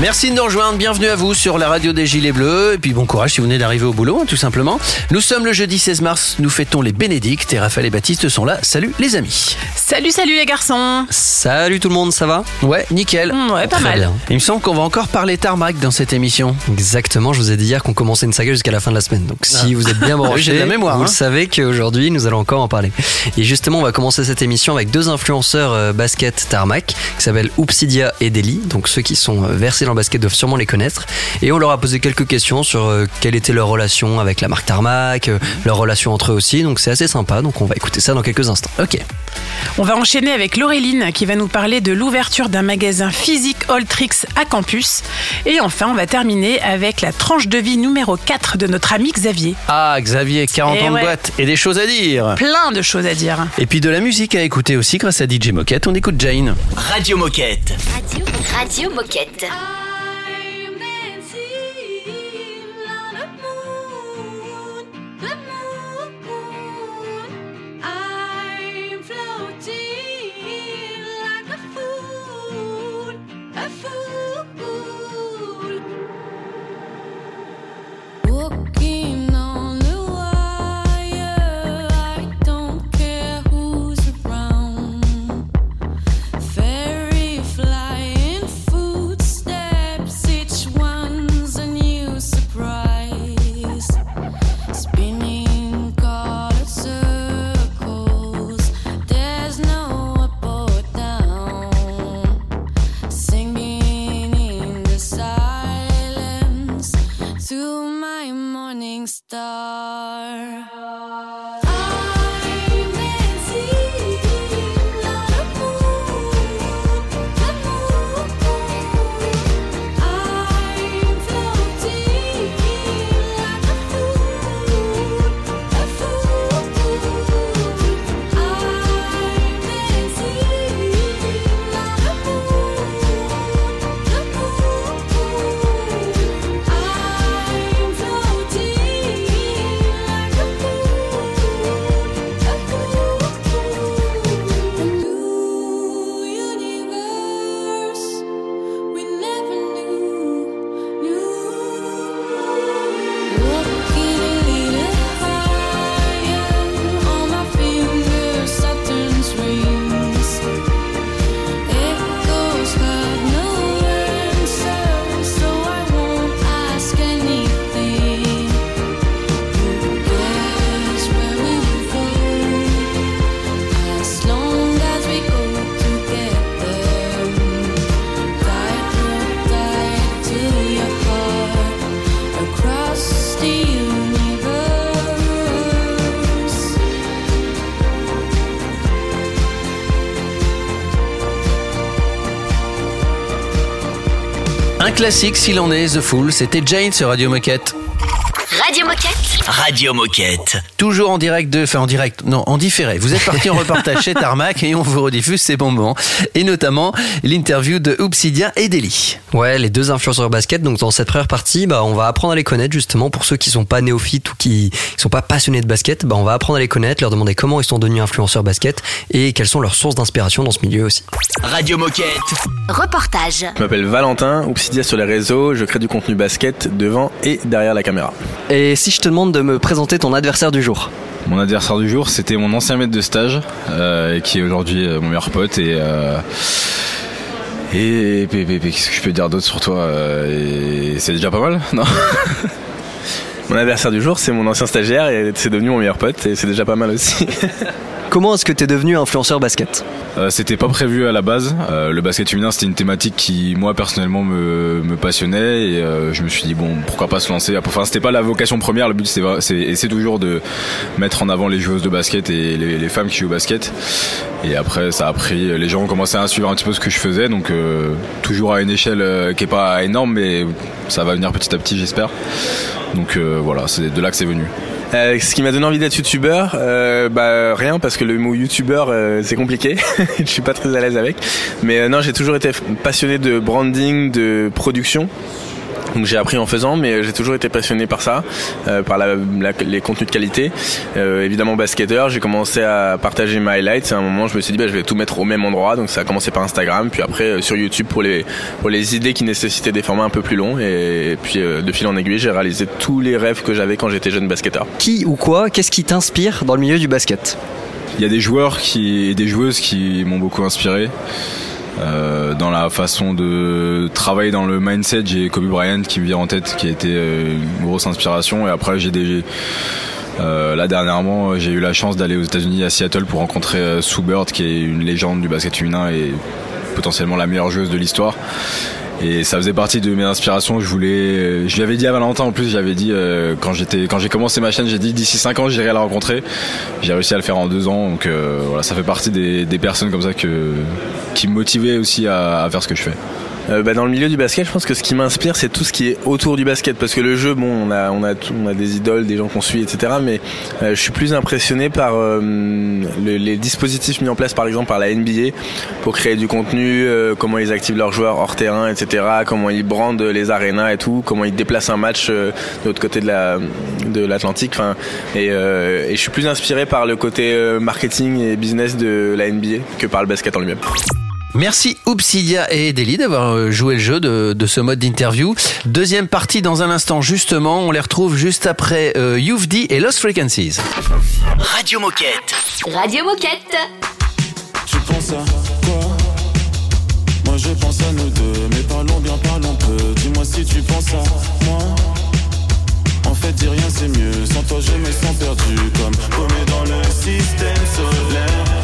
Merci de nous rejoindre, bienvenue à vous sur la radio des Gilets Bleus et puis bon courage si vous venez d'arriver au boulot hein, tout simplement. Nous sommes le jeudi 16 mars, nous fêtons les Bénédictes et Raphaël et Baptiste sont là. Salut les amis. Salut, salut les garçons. Salut tout le monde, ça va? Ouais, nickel. Mm, Ouais, pas Très mal. bien. Il me semble qu'on va encore parler tarmac dans cette émission. Exactement, je vous ai dit hier qu'on commençait une saga jusqu'à la fin de la semaine. Donc si vous êtes bien Oui, branchés, de la mémoire, vous hein. le savez qu'aujourd'hui nous allons encore en parler. Et justement, on va commencer cette émission avec deux influenceurs euh, basket Tarmac qui s'appellent Oupsidia et Deli. Donc ceux qui sont euh, versés dans le basket doivent sûrement les connaître. Et on leur a posé quelques questions sur euh, quelle était leur relation avec la marque Tarmac, euh, leur relation entre eux aussi. Donc c'est assez sympa. Donc on va écouter ça dans quelques instants. Ok. On va enchaîner avec Laureline qui va nous parler de l'ouverture d'un magasin physique Alltrix à campus. Et enfin, on va terminer avec la tranche de vie numéro 4 de notre ami Xavier. Ah Xavier, 40 Eh ans de boîte et des choses à dire. Plein de choses à dire. Et puis de la musique à écouter aussi grâce à DJ Moquette. On écoute Jane. Radio Moquette. Radio, Radio Moquette. I classique s'il en est, The Fool. C'était Jane sur Radio Moquette. Radio Moquette. Radio Moquette. Toujours en direct de, enfin en direct, non, en différé. Vous êtes parti en reportage chez Tarmac et on vous rediffuse ces bons moments. Et notamment l'interview de Obsidia et Deli. Ouais, les deux influenceurs basket. Donc dans cette première partie, bah, on va apprendre à les connaître justement pour ceux qui sont pas néophytes ou qui, qui sont pas passionnés de basket. Bah, on va apprendre à les connaître, leur demander comment ils sont devenus influenceurs basket et quelles sont leurs sources d'inspiration dans ce milieu aussi. Radio Moquette. Reportage. Je m'appelle Valentin, Obsidia sur les réseaux, je crée du contenu basket devant et derrière la caméra. Et si je te demande de me présenter ton adversaire du jour Mon adversaire du jour, c'était mon ancien maître de stage, euh, qui est aujourd'hui euh, mon meilleur pote. Et, euh, et, et- et- qu'est-ce que je peux dire d'autre sur toi C'est déjà pas mal, non Mon adversaire du jour, c'est mon ancien stagiaire et c'est devenu mon meilleur pote et c'est déjà pas mal aussi. Comment est-ce que tu es devenu influenceur basket? Euh, C'était pas prévu à la base. Euh, le basket féminin, c'était une thématique qui, moi, personnellement, me, passionnait. Et euh, je me suis dit, bon, pourquoi pas se lancer Enfin, c'était pas la vocation première. Le but, c'est toujours de mettre en avant les joueuses de basket et les, femmes qui jouent au basket. Et après, ça a pris. Les gens ont commencé à suivre un petit peu ce que je faisais. Donc, toujours à une échelle qui est pas énorme, mais ça va venir petit à petit, j'espère. Donc, voilà, c'est de là que c'est venu. Euh, ce qui m'a donné envie d'être youtubeur, euh, bah rien parce que le mot youtubeur euh, c'est compliqué. Je suis pas très à l'aise avec. Mais euh, non, j'ai toujours été passionné de branding, de production. Donc j'ai appris en faisant, mais j'ai toujours été passionné par ça, euh, par la, la- les contenus de qualité. Euh, évidemment basketteur, j'ai commencé à partager mes highlights. À un moment, je me suis dit bah, je vais tout mettre au même endroit. Donc ça a commencé par Instagram, puis après euh, sur YouTube pour les pour les idées qui nécessitaient des formats un peu plus longs. Et, puis euh, de fil en aiguille, j'ai réalisé tous les rêves que j'avais quand j'étais jeune basketteur. Qui ou quoi Qu'est-ce qui t'inspire dans le milieu du basket? Il y a des joueurs qui, et des joueuses qui m'ont beaucoup inspiré. Euh, dans la façon de travailler dans le mindset, j'ai Kobe Bryant qui me vient en tête, qui a été euh, une grosse inspiration. Et après, j'ai des euh, dernièrement, j'ai eu la chance d'aller aux États-Unis à Seattle pour rencontrer Sue Bird, qui est une légende du basket féminin et potentiellement la meilleure joueuse de l'histoire. Et ça faisait partie de mes inspirations. Je voulais, je lui avais dit à Valentin en plus, j'avais dit euh, quand j'étais, quand j'ai commencé ma chaîne, j'ai dit d'ici 5 ans j'irai la rencontrer. J'ai réussi à le faire en deux ans, donc euh, voilà, ça fait partie des, personnes comme ça qui me motivaient aussi à faire ce que je fais. Euh, bah, dans le milieu du basket, je pense que ce qui m'inspire, c'est tout ce qui est autour du basket, parce que le jeu, bon, on a, on a, on a des idoles, des gens qu'on suit, etc. Mais euh, je suis plus impressionné par euh, le- les dispositifs mis en place, par exemple, par la NBA pour créer du contenu, euh, comment ils activent leurs joueurs hors terrain, etc. Comment ils brandent les arénas et tout, comment ils déplacent un match euh, de l'autre côté de la de l'Atlantique. Enfin, et, et je suis plus inspiré par le côté marketing et business de la NBA que par le basket en lui-même. Merci Oupsidia et Deli d'avoir euh, joué le jeu de, de ce mode d'interview. Deuxième partie dans un instant justement, on les retrouve juste après euh, You've D et Lost Frequencies. Radio Moquette. Radio Moquette. Tu penses à quoi? Moi je pense à nous deux, mais parlons bien, parlons peu. Dis-moi si tu penses à moi. En fait, dis rien, c'est mieux. Sans toi, je me sens perdu, comme paumé dans le système solaire.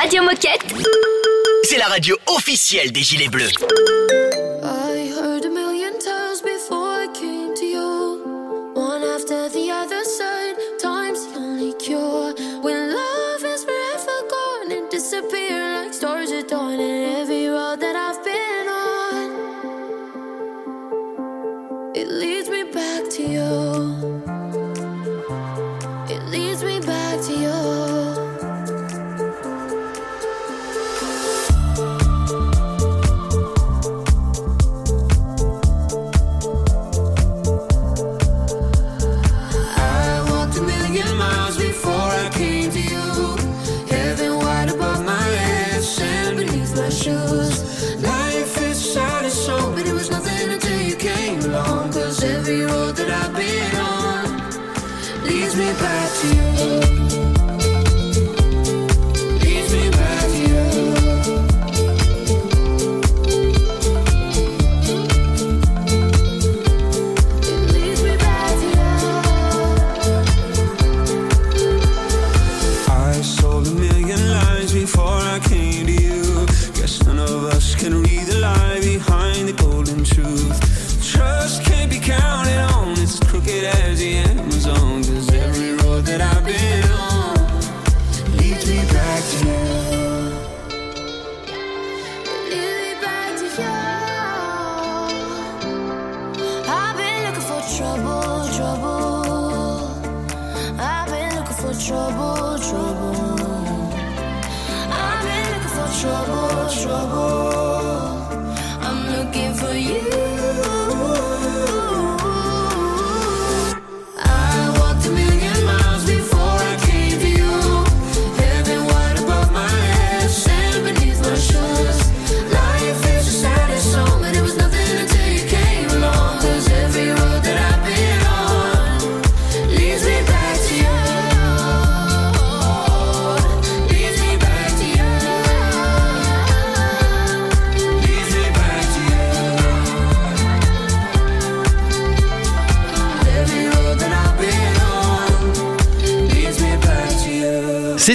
Radio Moquette. C'est la radio officielle des Gilets Bleus.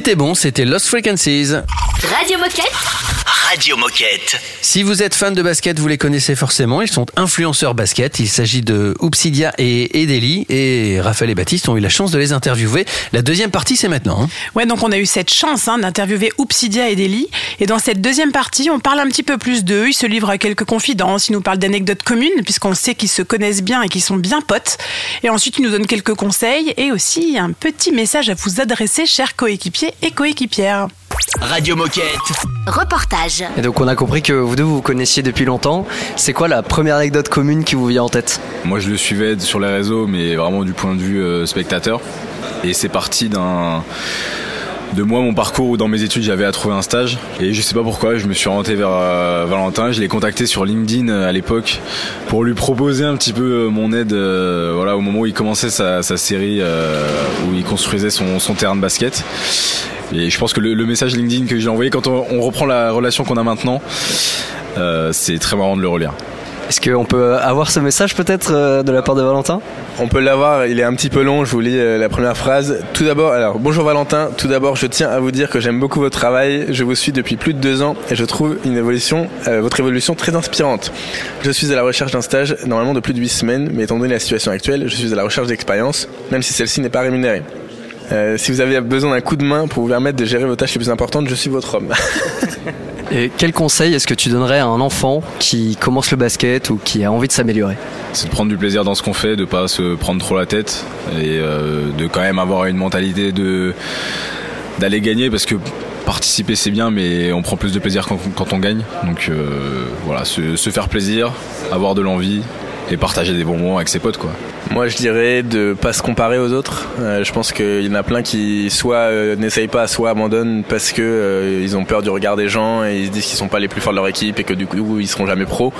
C'était bon, c'était Lost Frequencies. Radio Moquette. Radio Moquette. Si vous êtes fan de basket, vous les connaissez forcément. Ils sont influenceurs basket. Il s'agit de Oupsidia et Edeli. Et Raphaël et Baptiste ont eu la chance de les interviewer. La deuxième partie, c'est maintenant. hein. Ouais, donc on a eu cette chance hein, d'interviewer Oupsidia et Deli. Et dans cette deuxième partie, on parle un petit peu plus d'eux. Ils se livrent à quelques confidences. Ils nous parlent d'anecdotes communes, puisqu'on sait qu'ils se connaissent bien et qu'ils sont bien potes. Et ensuite, ils nous donnent quelques conseils et aussi un petit message à vous adresser, chers coéquipiers et coéquipières. Radio Moquette. Reportage. Et donc on a compris que vous deux vous vous connaissiez depuis longtemps. C'est quoi la première anecdote commune qui vous vient en tête? Moi, je le suivais sur les réseaux, mais vraiment du point de vue euh, spectateur. Et c'est parti d'un de moi mon parcours où dans mes études j'avais à trouver un stage et je sais pas pourquoi je me suis orienté vers euh, Valentin je l'ai contacté sur LinkedIn euh, à l'époque pour lui proposer un petit peu euh, mon aide euh, voilà au moment où il commençait sa, sa série euh, où il construisait son, son terrain de basket et je pense que le, le message LinkedIn que j'ai envoyé quand on, on reprend la relation qu'on a maintenant euh, c'est très marrant de le relire Est-ce qu'on peut avoir ce message peut-être euh, de la part de Valentin? On peut l'avoir, il est un petit peu long, je vous lis euh, la première phrase. Tout d'abord, alors bonjour Valentin, tout d'abord je tiens à vous dire que j'aime beaucoup votre travail, je vous suis depuis plus de deux ans et je trouve une évolution, euh, votre évolution très inspirante. Je suis à la recherche d'un stage normalement de plus de huit semaines, mais étant donné la situation actuelle, je suis à la recherche d'expérience, même si celle-ci n'est pas rémunérée. Euh, si vous avez besoin d'un coup de main pour vous permettre de gérer vos tâches les plus importantes, je suis votre homme. Et quel conseil est-ce que tu donnerais à un enfant qui commence le basket ou qui a envie de s'améliorer? C'est de prendre du plaisir dans ce qu'on fait, de pas se prendre trop la tête et euh, de quand même avoir une mentalité de d'aller gagner parce que participer c'est bien mais on prend plus de plaisir quand, quand on gagne donc euh, voilà se, se faire plaisir avoir de l'envie et partager des bons moments avec ses potes quoi Moi, je dirais de pas se comparer aux autres. Euh, je pense qu'il y en a plein qui soit euh, n'essayent pas, soit abandonnent parce que euh, ils ont peur du regard des gens et ils se disent qu'ils sont pas les plus forts de leur équipe et que du coup ils seront jamais pros.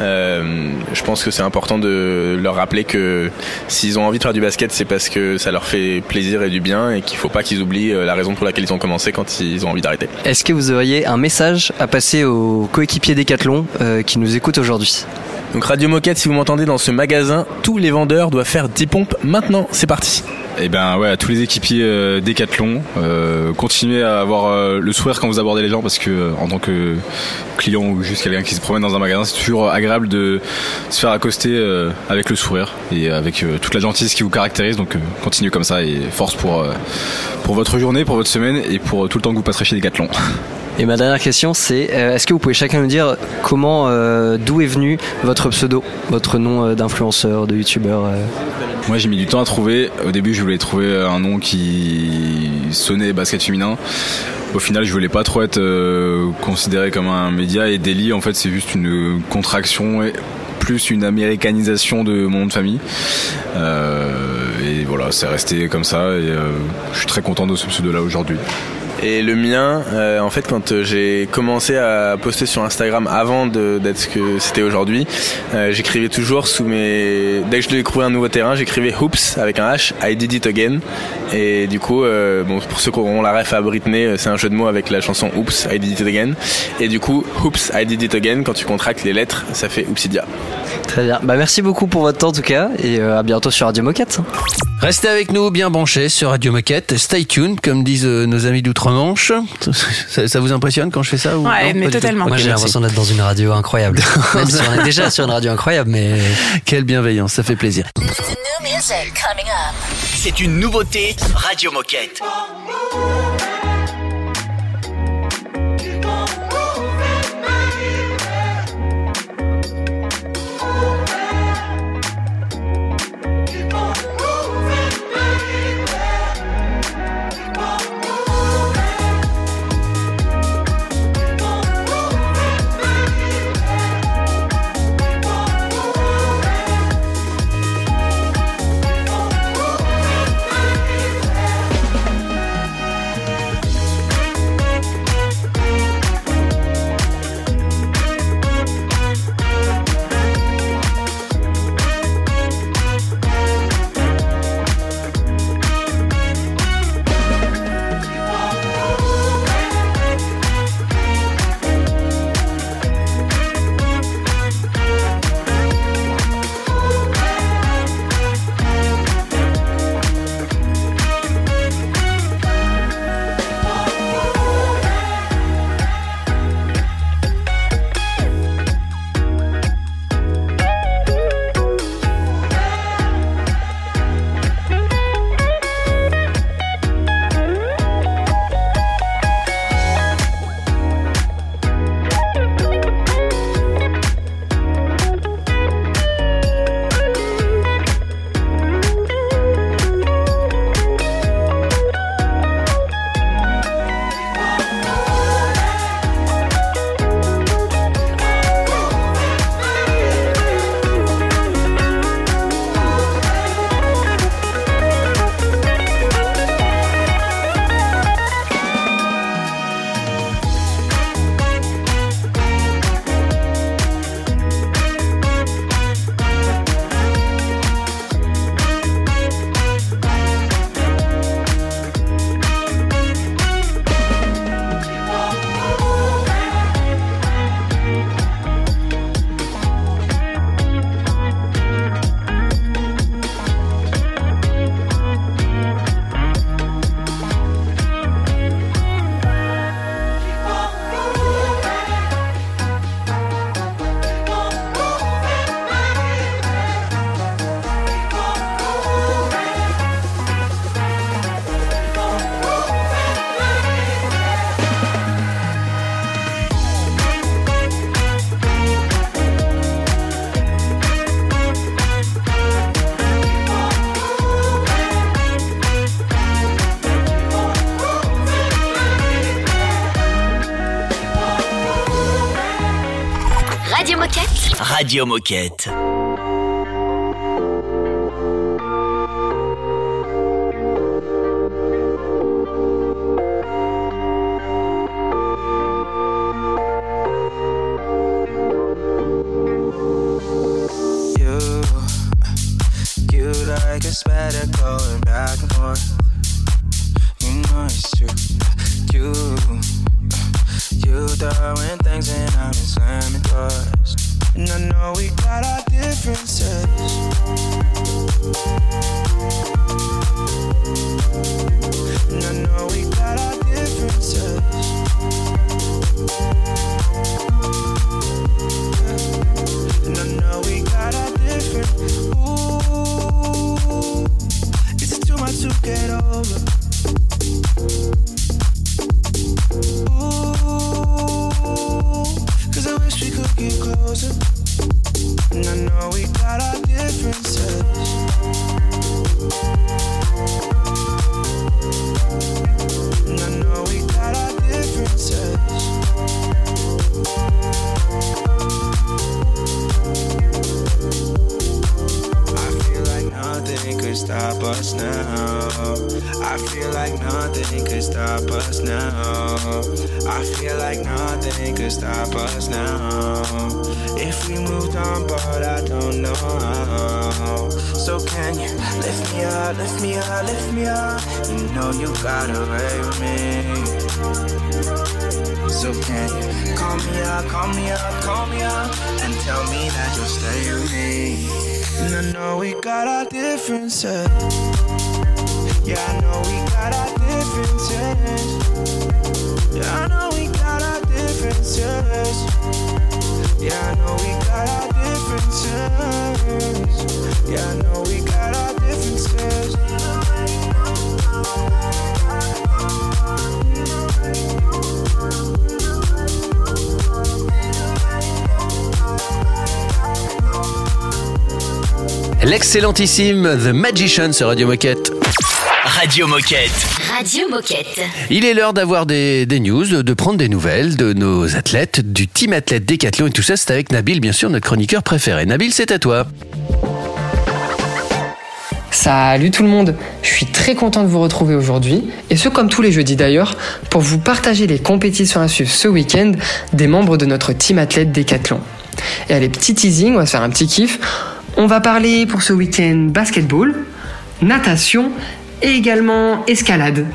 Euh, je pense que c'est important de leur rappeler que s'ils ont envie de faire du basket, c'est parce que ça leur fait plaisir et du bien et qu'il faut pas qu'ils oublient la raison pour laquelle ils ont commencé quand ils ont envie d'arrêter. Est-ce que vous auriez un message à passer aux coéquipiers Décathlon euh, qui nous écoutent aujourd'hui? Donc Radio Moquette, si vous m'entendez dans ce magasin, tous les vendeurs doivent faire 10 pompes maintenant. C'est parti. Et ben ouais, à tous les équipiers euh, Décathlon, euh, continuez à avoir euh, le sourire quand vous abordez les gens parce que euh, en tant que client ou juste quelqu'un qui se promène dans un magasin, c'est toujours agréable de se faire accoster avec le sourire et avec toute la gentillesse qui vous caractérise. Donc continuez comme ça et force pour pour votre journée, pour votre semaine et pour tout le temps que vous passerez chez Décathlon. Et ma dernière question, c'est euh, est-ce que vous pouvez chacun nous dire comment, euh, d'où est venu votre pseudo, votre nom euh, d'influenceur, de youtubeur Moi j'ai mis du temps à trouver. Au début je voulais trouver un nom qui sonnait basket féminin. Au final je voulais pas trop être considéré comme un média et Daily en fait c'est juste une contraction et plus une américanisation de mon nom de famille. Et voilà c'est resté comme ça et je suis très content de ce pseudo là aujourd'hui. Et le mien, euh, en fait, quand euh, j'ai commencé à poster sur Instagram avant d'être ce que c'était aujourd'hui, euh, j'écrivais toujours sous mes. Dès que je découvrir un nouveau terrain, j'écrivais Hoops avec un H, I did it again. Et du coup, bon, pour ceux qui auront la ref à Britney, c'est un jeu de mots avec la chanson Oops, I did it again. Et du coup, Hoops, I did it again, quand tu contractes les lettres, ça fait Oopsidia. Très bien. Bah, merci beaucoup pour votre temps en tout cas et euh, à bientôt sur Radio Moquette. Restez avec nous, bien branchés sur Radio Moquette. Stay tuned, comme disent euh, nos amis d'outre-Manche. Ça, ça vous impressionne quand je fais ça ou Ouais, non mais totalement. Moi j'ai l'impression d'être dans une radio incroyable. Même si on est déjà sur une radio incroyable, mais Quelle bienveillance, ça fait plaisir. C'est une nouveauté Radio Moquette. Radio Moquette. Yeah, I know we got our differences. Yeah, I know we got our differences. L'excellentissime The Magician sur Radio Moquette. Radio Moquette. Radio Moquette. Il est l'heure d'avoir des, des news, de prendre des nouvelles de nos athlètes, du team athlète Décathlon et tout ça, c'est avec Nabil, bien sûr, notre chroniqueur préféré. Nabil, c'est à toi. Salut tout le monde, je suis très content de vous retrouver aujourd'hui, et ce comme tous les jeudis d'ailleurs, pour vous partager les compétitions à suivre ce week-end des membres de notre team athlète Décathlon. Et allez, petit teasing, on va se faire un petit kiff. On va parler pour ce week-end basketball, natation et également escalade.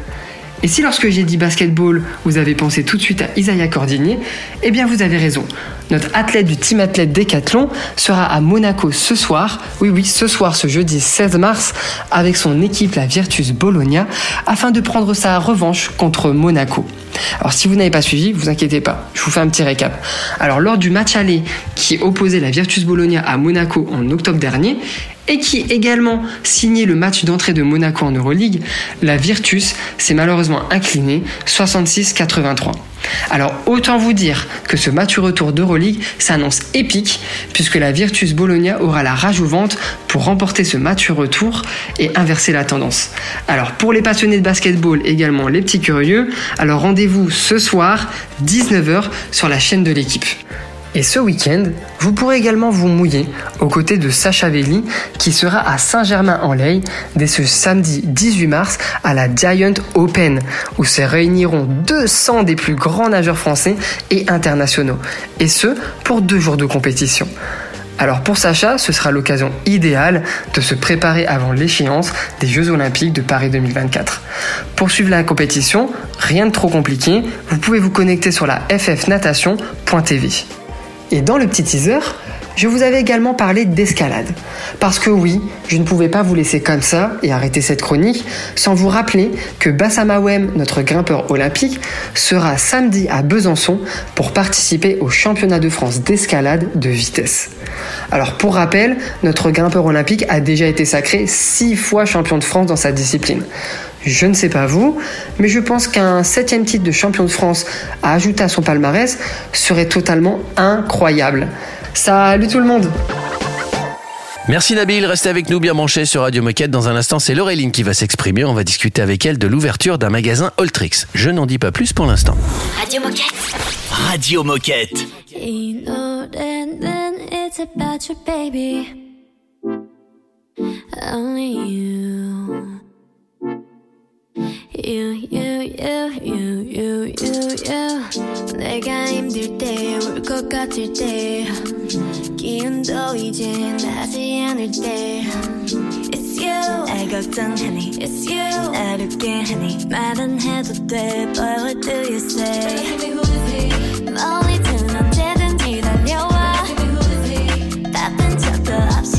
Et si lorsque j'ai dit basketball, vous avez pensé tout de suite à Isaiah Cordigné, eh bien vous avez raison. Notre athlète du team athlète Décathlon sera à Monaco ce soir, oui oui ce soir ce jeudi 16 mars, avec son équipe la Virtus Bologna, afin de prendre sa revanche contre Monaco. Alors si vous n'avez pas suivi, vous inquiétez pas, je vous fais un petit récap. Alors lors du match aller qui opposait la Virtus Bologna à Monaco en octobre dernier, et qui également signait le match d'entrée de Monaco en Euroleague, la Virtus s'est malheureusement inclinée 66-83. Alors autant vous dire que ce match retour d'Euroleague s'annonce épique puisque la Virtus Bologna aura la rage pour remporter ce match retour et inverser la tendance. Alors pour les passionnés de basketball également les petits curieux, alors rendez-vous ce soir 19h sur la chaîne de l'équipe. Et ce week-end, vous pourrez également vous mouiller aux côtés de Sacha Velli qui sera à Saint-Germain-en-Laye dès ce samedi 18 mars à la Giant Open où se réuniront 200 des plus grands nageurs français et internationaux. Et ce, pour deux jours de compétition. Alors pour Sacha, ce sera l'occasion idéale de se préparer avant l'échéance des Jeux Olympiques de Paris 2024. Pour suivre la compétition, rien de trop compliqué, vous pouvez vous connecter sur la ffnatation.tv. Et dans le petit teaser, je vous avais également parlé d'escalade. Parce que oui, je ne pouvais pas vous laisser comme ça et arrêter cette chronique sans vous rappeler que Bassama Wem, notre grimpeur olympique, sera samedi à Besançon pour participer au championnat de France d'escalade de vitesse. Alors pour rappel, notre grimpeur olympique a déjà été sacré six fois champion de France dans sa discipline. Je ne sais pas vous, mais je pense qu'un septième titre de champion de France à ajouter à son palmarès serait totalement incroyable. Salut tout le monde Merci Nabil, restez avec nous bien branchés sur Radio Moquette. Dans un instant, c'est Laureline qui va s'exprimer. On va discuter avec elle de l'ouverture d'un magasin Alltrix. Je n'en dis pas plus pour l'instant. Radio Moquette. Radio Moquette. You, you, you, you, you, you, you. 내가 힘들 때, 울 것 같을 때. 기운도 이제 나지 않을 때. It's you. 날 걱정하니. It's you. 날 웃게 하니. 말은 해도 돼, but what do you say? Tell me who is he? 멀리든 언제든지 달려와. 바쁜 적도 없이.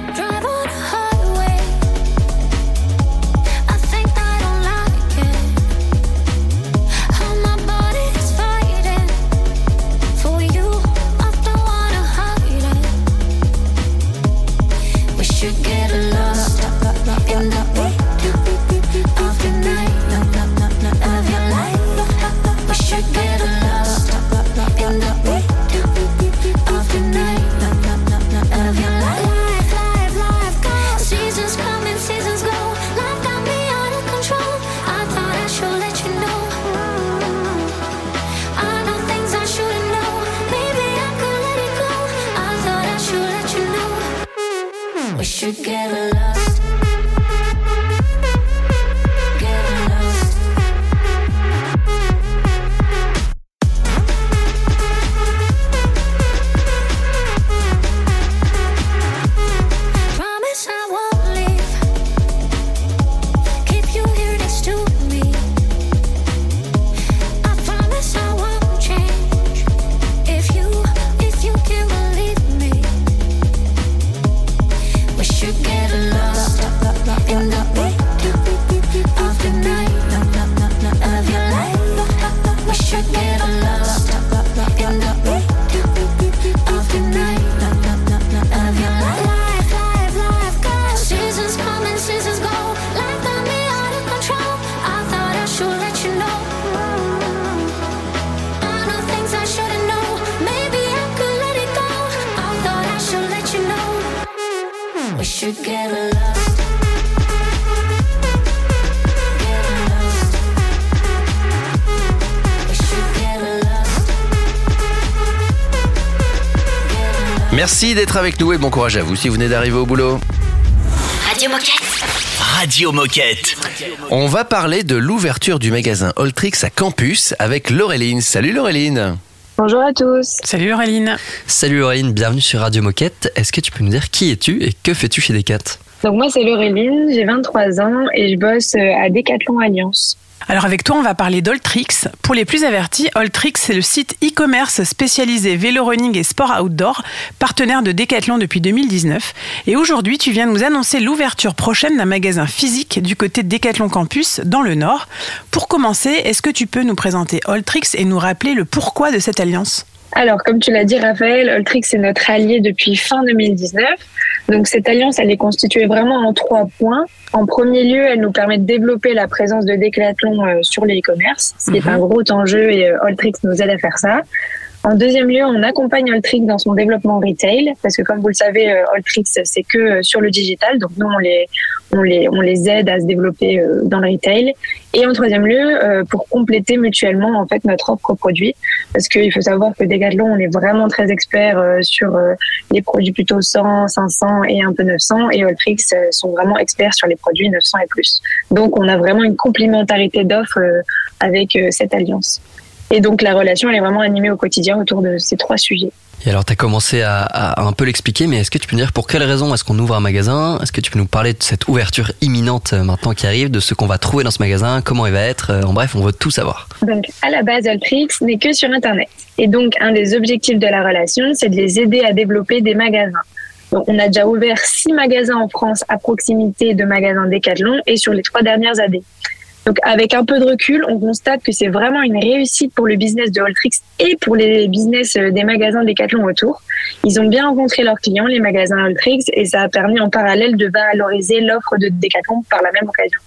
Merci d'être avec nous et bon courage à vous si vous venez d'arriver au boulot. Radio Moquette. Radio Moquette. On va parler de l'ouverture du magasin Oltrix à Campus avec Laureline. Salut Laureline. Bonjour à tous. Salut Laureline. Salut Laureline, bienvenue sur Radio Moquette. Est-ce que tu peux nous dire qui es-tu et que fais-tu chez Decat Donc moi c'est Laureline, j'ai 23 ans et je bosse euh, à Decathlon Alliance. Alors avec toi, on va parler d'Oltrix. Pour les plus avertis, Oltrix, c'est le site e-commerce spécialisé vélo running et sport outdoor, partenaire de Decathlon depuis 2019. Et aujourd'hui, tu viens nous annoncer l'ouverture prochaine d'un magasin physique du côté de Decathlon Campus, dans le Nord. Pour commencer, est-ce que tu peux nous présenter Oltrix et nous rappeler le pourquoi de cette alliance? Alors comme tu l'as dit Raphaël, Oltrix est notre allié depuis fin 2019. Donc cette alliance, elle est constituée vraiment en trois points. En premier lieu, elle nous permet de développer la présence de Decathlon euh, sur les e-commerce, ce qui est un gros enjeu et euh, Oltrix nous aide à faire ça. En deuxième lieu, on accompagne Oltrix dans son développement retail, parce que comme vous le savez, euh, Oltrix, c'est que euh, sur le digital, donc nous, on les, on les, on les aide à se développer euh, dans le retail. Et en troisième lieu, pour compléter mutuellement en fait notre offre produit, parce qu'il faut savoir que Decathlon, on est vraiment très expert sur les produits plutôt 100, 500 et un peu 900, et euh, sont vraiment experts sur les produits 900 et plus. Donc, on a vraiment une complémentarité d'offres avec cette alliance. Et donc, la relation, elle est vraiment animée au quotidien autour de ces trois sujets. Et alors, tu as commencé à, à un peu l'expliquer, mais est-ce que tu peux nous dire pour quelles raisons est-ce qu'on ouvre un magasin? Est-ce que tu peux nous parler de cette ouverture imminente euh, maintenant qui arrive, de ce qu'on va trouver dans ce magasin, comment il va être? Euh, En bref, on veut tout savoir. Donc, à la base, Altrix n'est que sur Internet. Et donc, un des objectifs de la relation, c'est de les aider à développer des magasins. Donc, on a déjà ouvert six magasins en France à proximité de magasins Decathlon et sur les trois dernières années. Donc, avec un peu de recul, on constate que c'est vraiment une réussite pour le business de Altrix et pour les business euh, des magasins Decathlon autour. Ils ont bien rencontré leurs clients, les magasins Altrix, et ça a permis en parallèle de valoriser l'offre de Decathlon par la même occasion.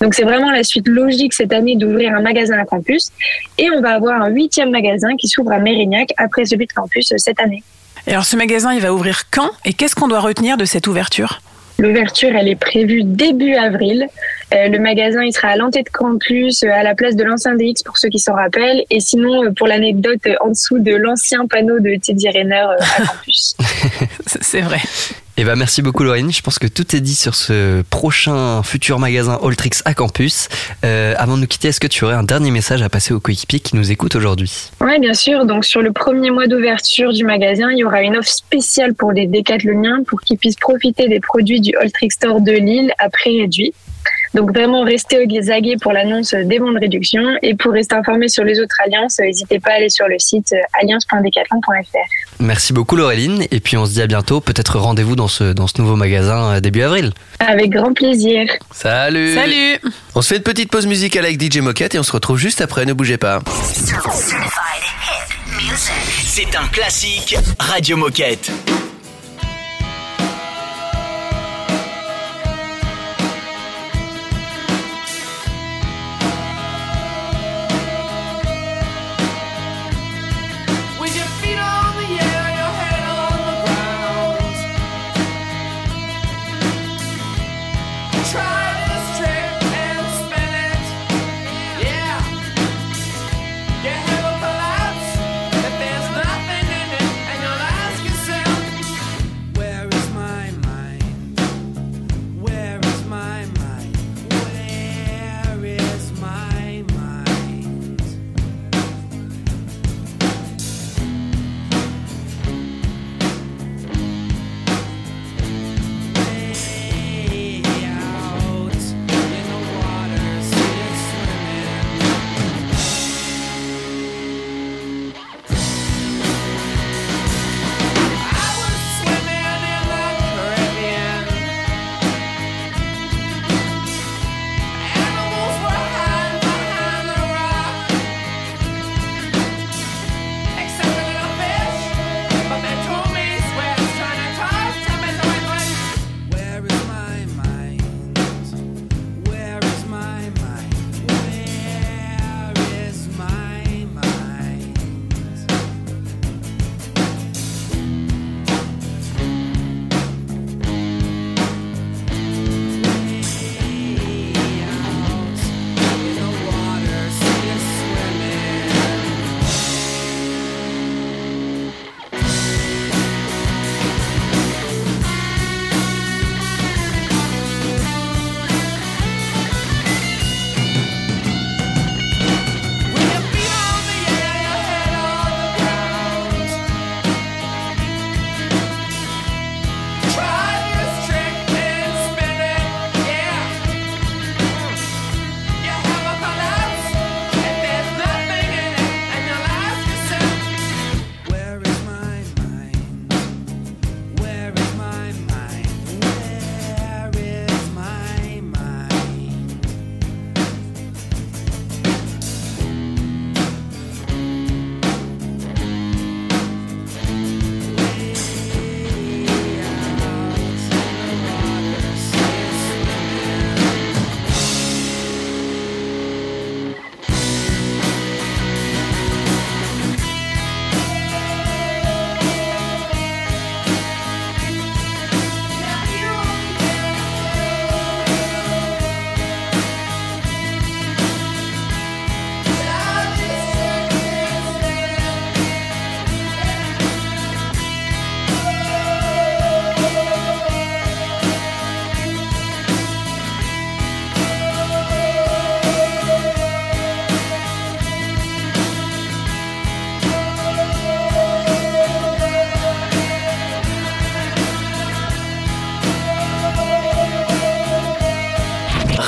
Donc c'est vraiment la suite logique cette année d'ouvrir un magasin à campus et on va avoir un huitième magasin qui s'ouvre à Mérignac après celui de campus euh, cette année. Et alors ce magasin, il va ouvrir quand? Et qu'est-ce qu'on doit retenir de cette ouverture? L'ouverture, elle est prévue début avril. Euh, le magasin, il sera à l'entrée de campus, euh, à la place de l'ancien DX pour ceux qui s'en rappellent. Et sinon, euh, pour l'anecdote, en dessous de l'ancien panneau de Teddy Rayner euh, à campus. C'est vrai. Et bah merci beaucoup Laurine, je pense que tout est dit sur ce prochain futur magasin Alltrix à campus. Euh, avant de nous quitter, est-ce que tu aurais un dernier message à passer aux coéquipiers qui nous écoutent aujourd'hui? Oui, bien sûr. Donc, sur le premier mois d'ouverture du magasin, il y aura une offre spéciale pour les décathloniens pour qu'ils puissent profiter des produits du Alltrix Store de Lille à prix réduit. Donc, vraiment, restez au aguets pour l'annonce des bons de réduction. Et pour rester informé sur les autres alliances, n'hésitez pas à aller sur le site euh, alliance.decathlon.fr. Merci beaucoup Laureline, et puis on se dit à bientôt, peut-être rendez-vous dans ce, dans ce nouveau magasin euh, début avril. Avec grand plaisir. Salut Salut On se fait une petite pause musicale avec DJ Moquette et on se retrouve juste après, ne bougez pas. C'est un classique Radio Moquette.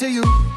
To you.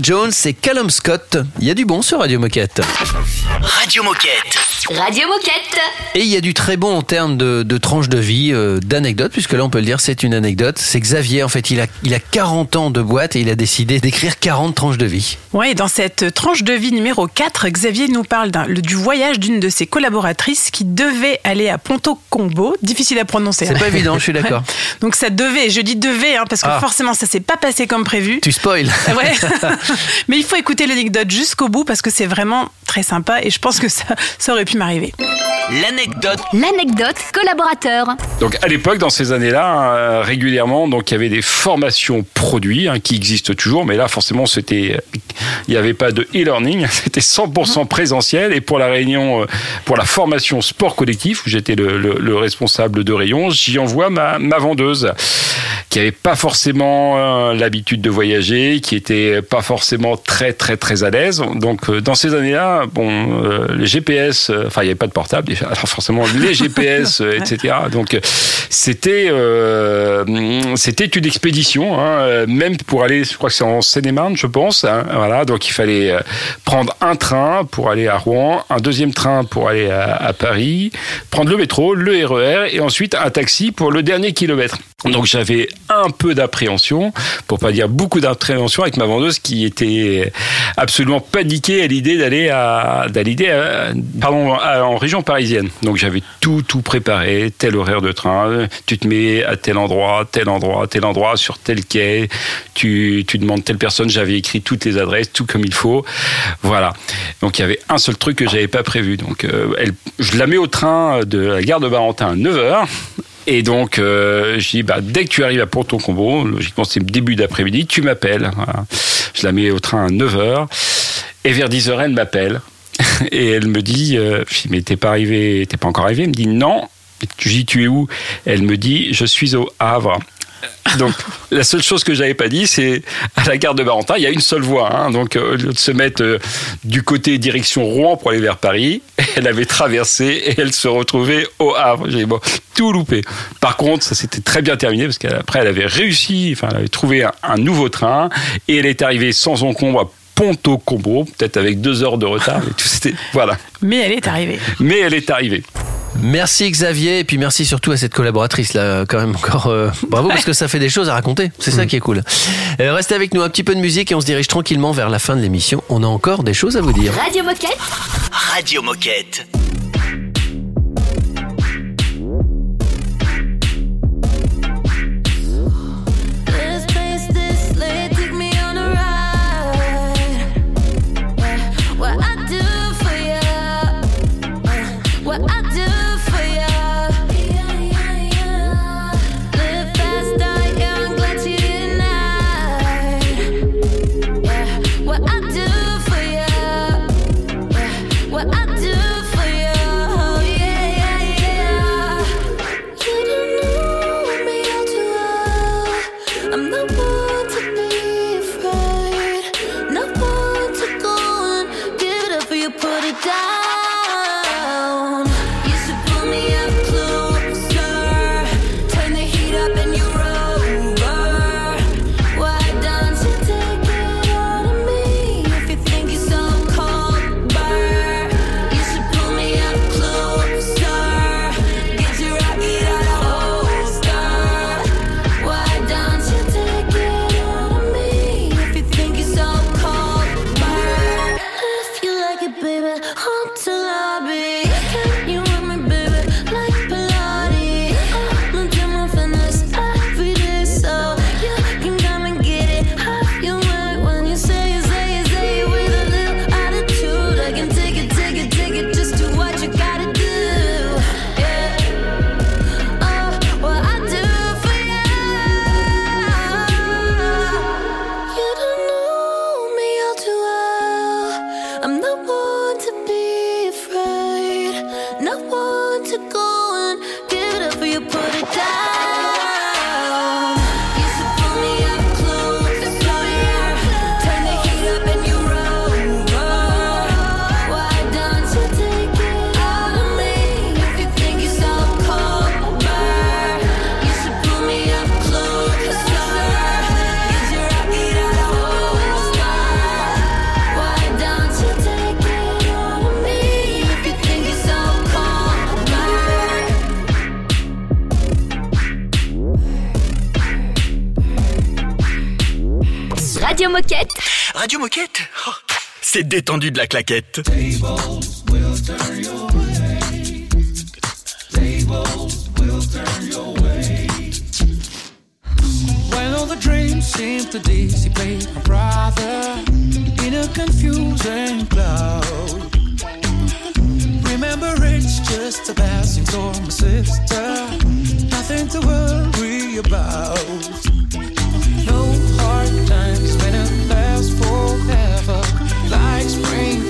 Jones et Callum Scott. Il y a du bon sur Radio Moquette. Radio Moquette. Radio Moquette. Et il y a du très bon en termes de, de tranches de vie, euh, d'anecdotes, puisque là on peut le dire, c'est une anecdote. C'est Xavier, en fait, il a, il a 40 ans de boîte et il a décidé d'écrire 40 tranches de vie. Ouais, et dans cette tranche de vie numéro 4, Xavier nous parle le- du voyage d'une de ses collaboratrices qui devait aller à Ponto Combo. Difficile à prononcer. C'est hein. pas évident, je suis d'accord. Donc ça devait, je dis devait, hein, parce que Ah. forcément ça s'est pas passé comme prévu. Tu spoil. Ouais. Mais il faut écouter l'anecdote jusqu'au bout parce que c'est vraiment très sympa et je pense que ça, ça aurait pu m'arriver. L'anecdote L'anecdote collaborateur. Donc à l'époque, dans ces années-là, euh, régulièrement, donc il y avait des formations produits hein, qui existent toujours, mais là forcément c'était, il n'y avait pas de e-learning, c'était 100% présentiel. Et pour la réunion, euh, pour la formation sport collectif, où j'étais le, le- le responsable de rayon, j'y envoie ma, ma vendeuse qui avait pas forcément euh, l'habitude de voyager, qui était pas forcément très très très à l'aise. Donc euh, dans ces années-là, bon, euh, les GPS, euh, enfin il n'y avait pas de portable déjà, alors forcément les GPS, etc. Donc euh, c'était c'était une expédition, hein, même pour aller, je crois que c'est en Seine-et-Marne, je pense. hein, voilà, donc il fallait prendre un train pour aller à Rouen, un deuxième train pour aller à, à Paris, prendre le métro, le RER et ensuite un taxi pour le dernier kilomètre. Donc j'avais un peu d'appréhension, pour pas dire beaucoup d'appréhension, avec ma vendeuse qui était absolument paniquée à l'idée d'aller à d'aller à- pardon en région parisienne. Donc j'avais tout tout préparé, tel horaire de train, tu te mets à tel endroit, tel endroit, tel endroit sur tel quai, tu tu demandes telle personne, j'avais écrit toutes les adresses, tout comme il faut. Voilà. Donc il y avait un seul truc que j'avais pas prévu. Donc euh, elle, je la mets au train de la gare de Barentin à 9h. Et donc, euh, je dis, bah, dès que tu arrives à Ponton Combo, logiquement c'est début d'après-midi, tu m'appelles. Je la mets au train à 9h. Et vers 10h, elle m'appelle. Et elle me dit, euh, je dis, mais t'es pas arrivé, t'es pas encore arrivé? Elle me dit non. Je dis, tu es où? Elle me dit, je suis au Havre. Donc, la seule chose que j'avais pas dit, c'est à la gare de Barentin, il y a une seule voie. hein. donc, euh, au lieu de se mettre euh, du côté direction Rouen pour aller vers Paris, elle avait traversé et elle se retrouvait au Havre. J'ai dit, bon, tout loupé. Par contre, ça s'était très bien terminé parce qu'après, elle avait réussi, enfin, elle avait trouvé un, un nouveau train et elle est arrivée sans encombre à Ponto Combo, peut-être avec deux heures de retard. Mais tout, c'était, voilà. Mais elle est arrivée. Mais elle est arrivée. Merci Xavier et puis merci surtout à cette collaboratrice là quand même encore euh, bravo parce que ça fait des choses à raconter. C'est ça qui est cool. Euh, restez avec nous un petit peu de musique et on se dirige tranquillement vers la fin de l'émission. On a encore des choses à vous dire. Radio Moquette. Radio Moquette. Radio Moquette Oh, C'est détendu de la claquette. When all the dreams seem to dissipate, my brother, in a confusing cloud. Remember, it's just a passing storm, my sister. Nothing to worry about. No hard times when it lasts forever, like spring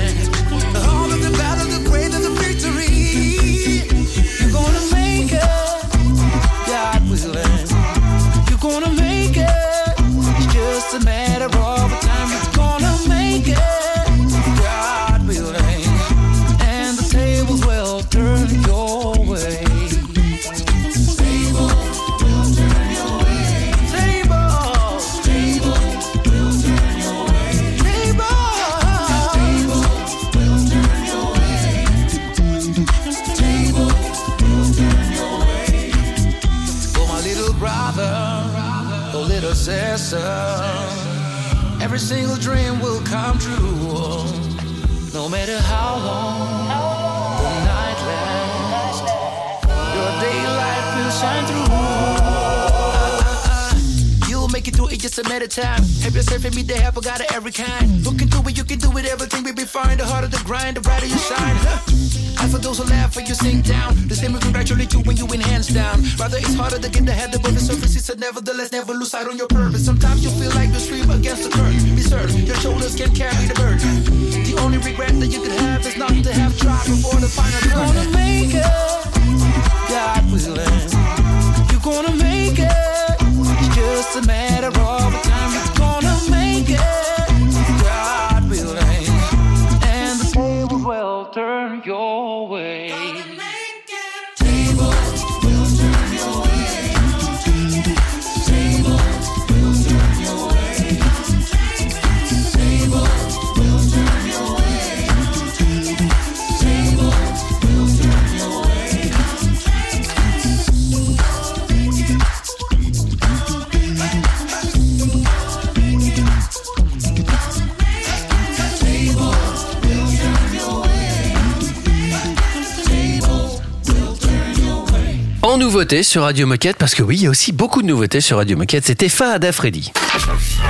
Every single dream will come true. No matter how long make it through a matter of time. Have yourself and me the help, I got it every kind. Looking through it, you can do it, everything will be fine. The harder the grind, the brighter you shine. Huh. And for those who laugh when you sink down, the same will congratulate you when you win hands down. Rather, it's harder to get the head above the surface. It's a nevertheless, never lose sight on your purpose. Sometimes you feel like you stream against the current. Be certain your shoulders can carry the burden. The only regret that you could have is not to have tried before the final turn. Gonna make it, God willing. You're gonna make it. It's just a matter Sur Radio Moquette, parce que oui, il y a aussi beaucoup de nouveautés sur Radio Moquette. C'était Fahad Freddy.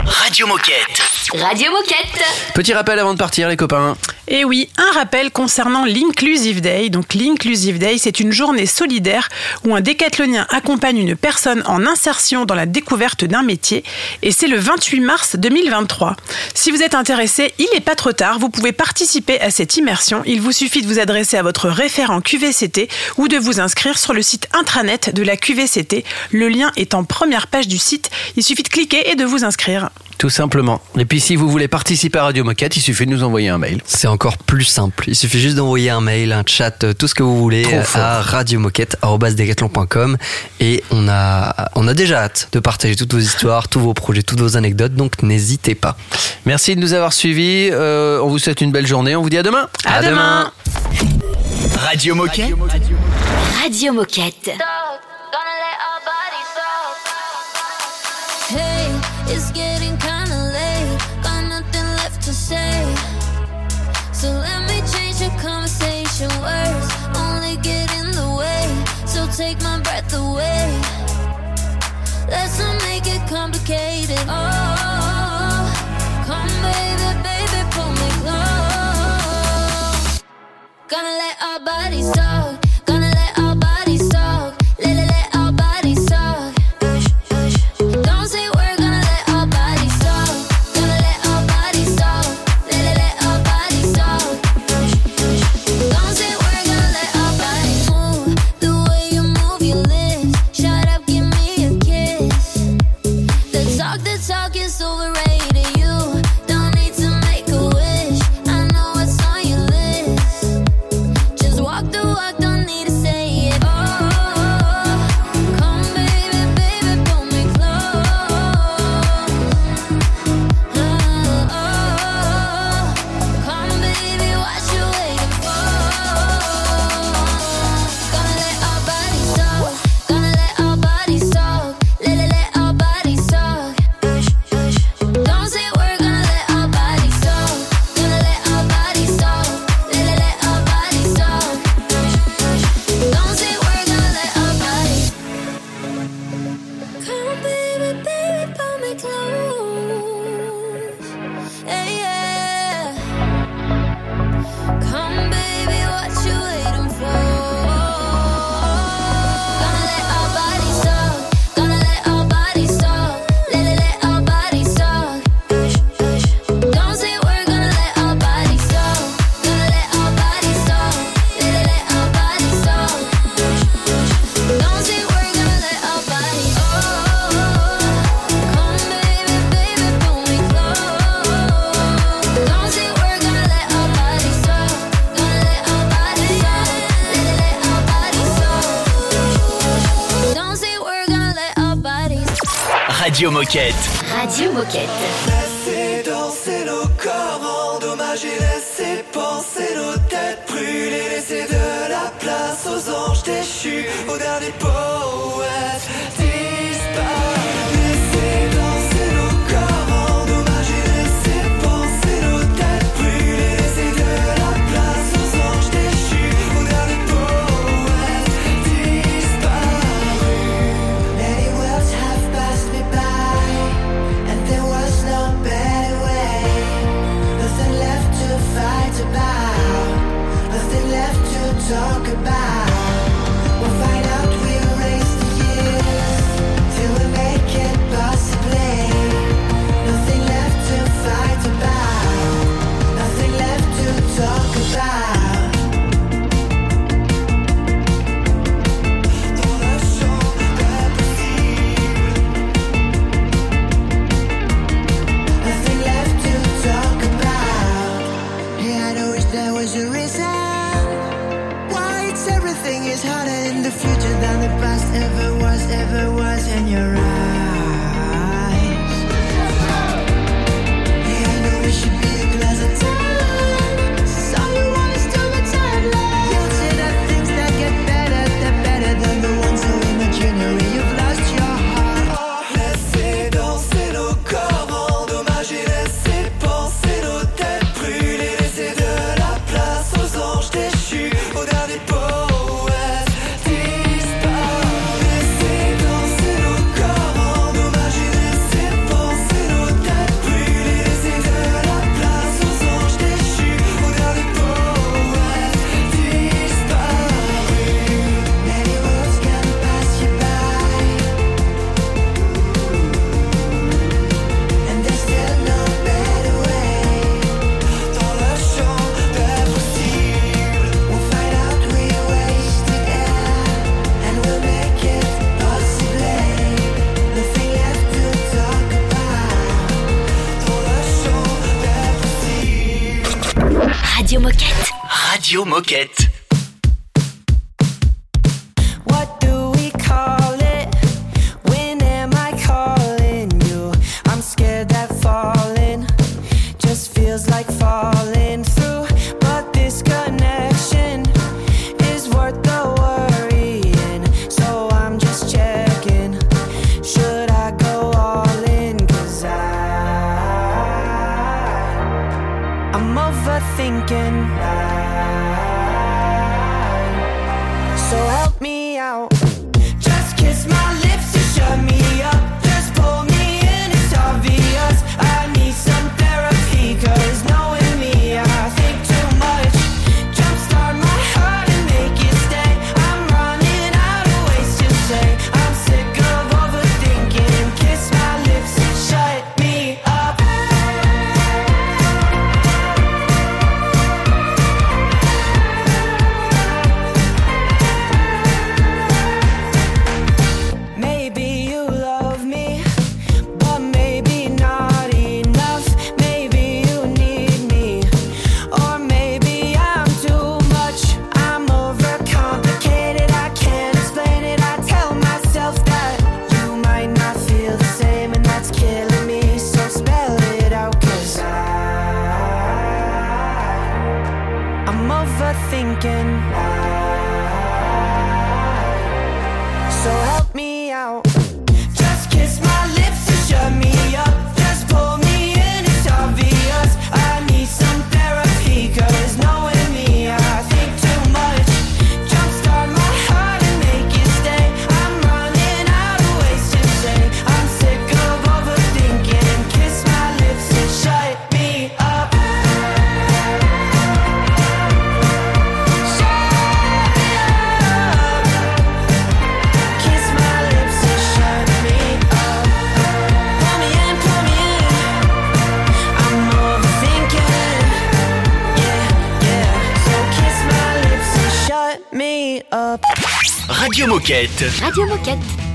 Radio Moquette. Radio Moquette. Petit rappel avant de partir, les copains. Et oui, un rappel concernant l'Inclusive Day. Donc l'Inclusive Day, c'est une journée solidaire où un décathlonien accompagne une personne en insertion dans la découverte d'un métier. Et c'est le 28 mars 2023. Si vous êtes intéressé, il n'est pas trop tard. Vous pouvez participer à cette immersion. Il vous suffit de vous adresser à votre référent QVCT ou de vous inscrire sur le site intranet de la QVCT. Le lien est en première page du site. Il suffit de cliquer et de vous inscrire. Tout simplement. Et puis si vous voulez participer à Radio Moquette, il suffit de nous envoyer un mail. C'est encore plus simple. Il suffit juste d'envoyer un mail, un chat, euh, tout ce que vous voulez fort. à radiomoquette.com et on a, on a déjà hâte de partager toutes vos histoires, tous vos projets, toutes vos anecdotes, donc n'hésitez pas. Merci de nous avoir suivis. Euh, on vous souhaite une belle journée. On vous dit à demain. À, demain. Radio Moquette. Radio Moquette. Hey, take my breath away. Let's not make it complicated. Oh, come baby, baby, pull me close. Gonna let our bodies talk. Radio Moquette. Radio Moquette. Laissez danser nos corps, endommager, laissez penser nos têtes brûlées, laissez de la place aux anges déchus, aux derniers poètes Moquette. Moquette. Radio Moquette.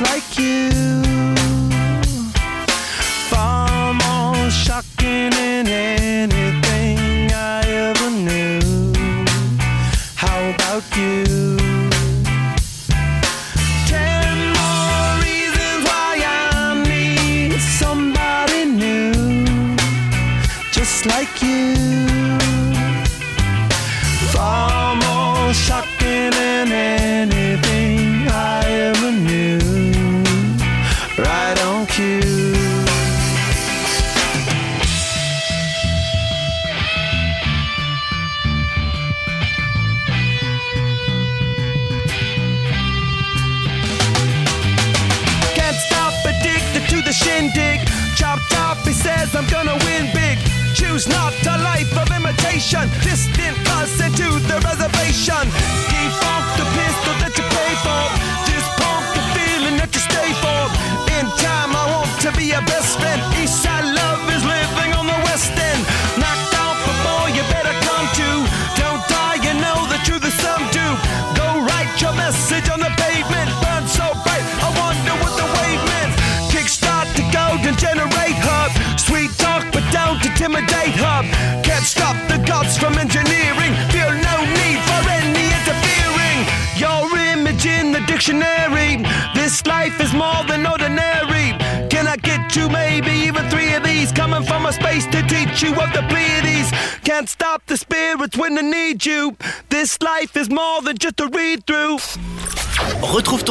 like you.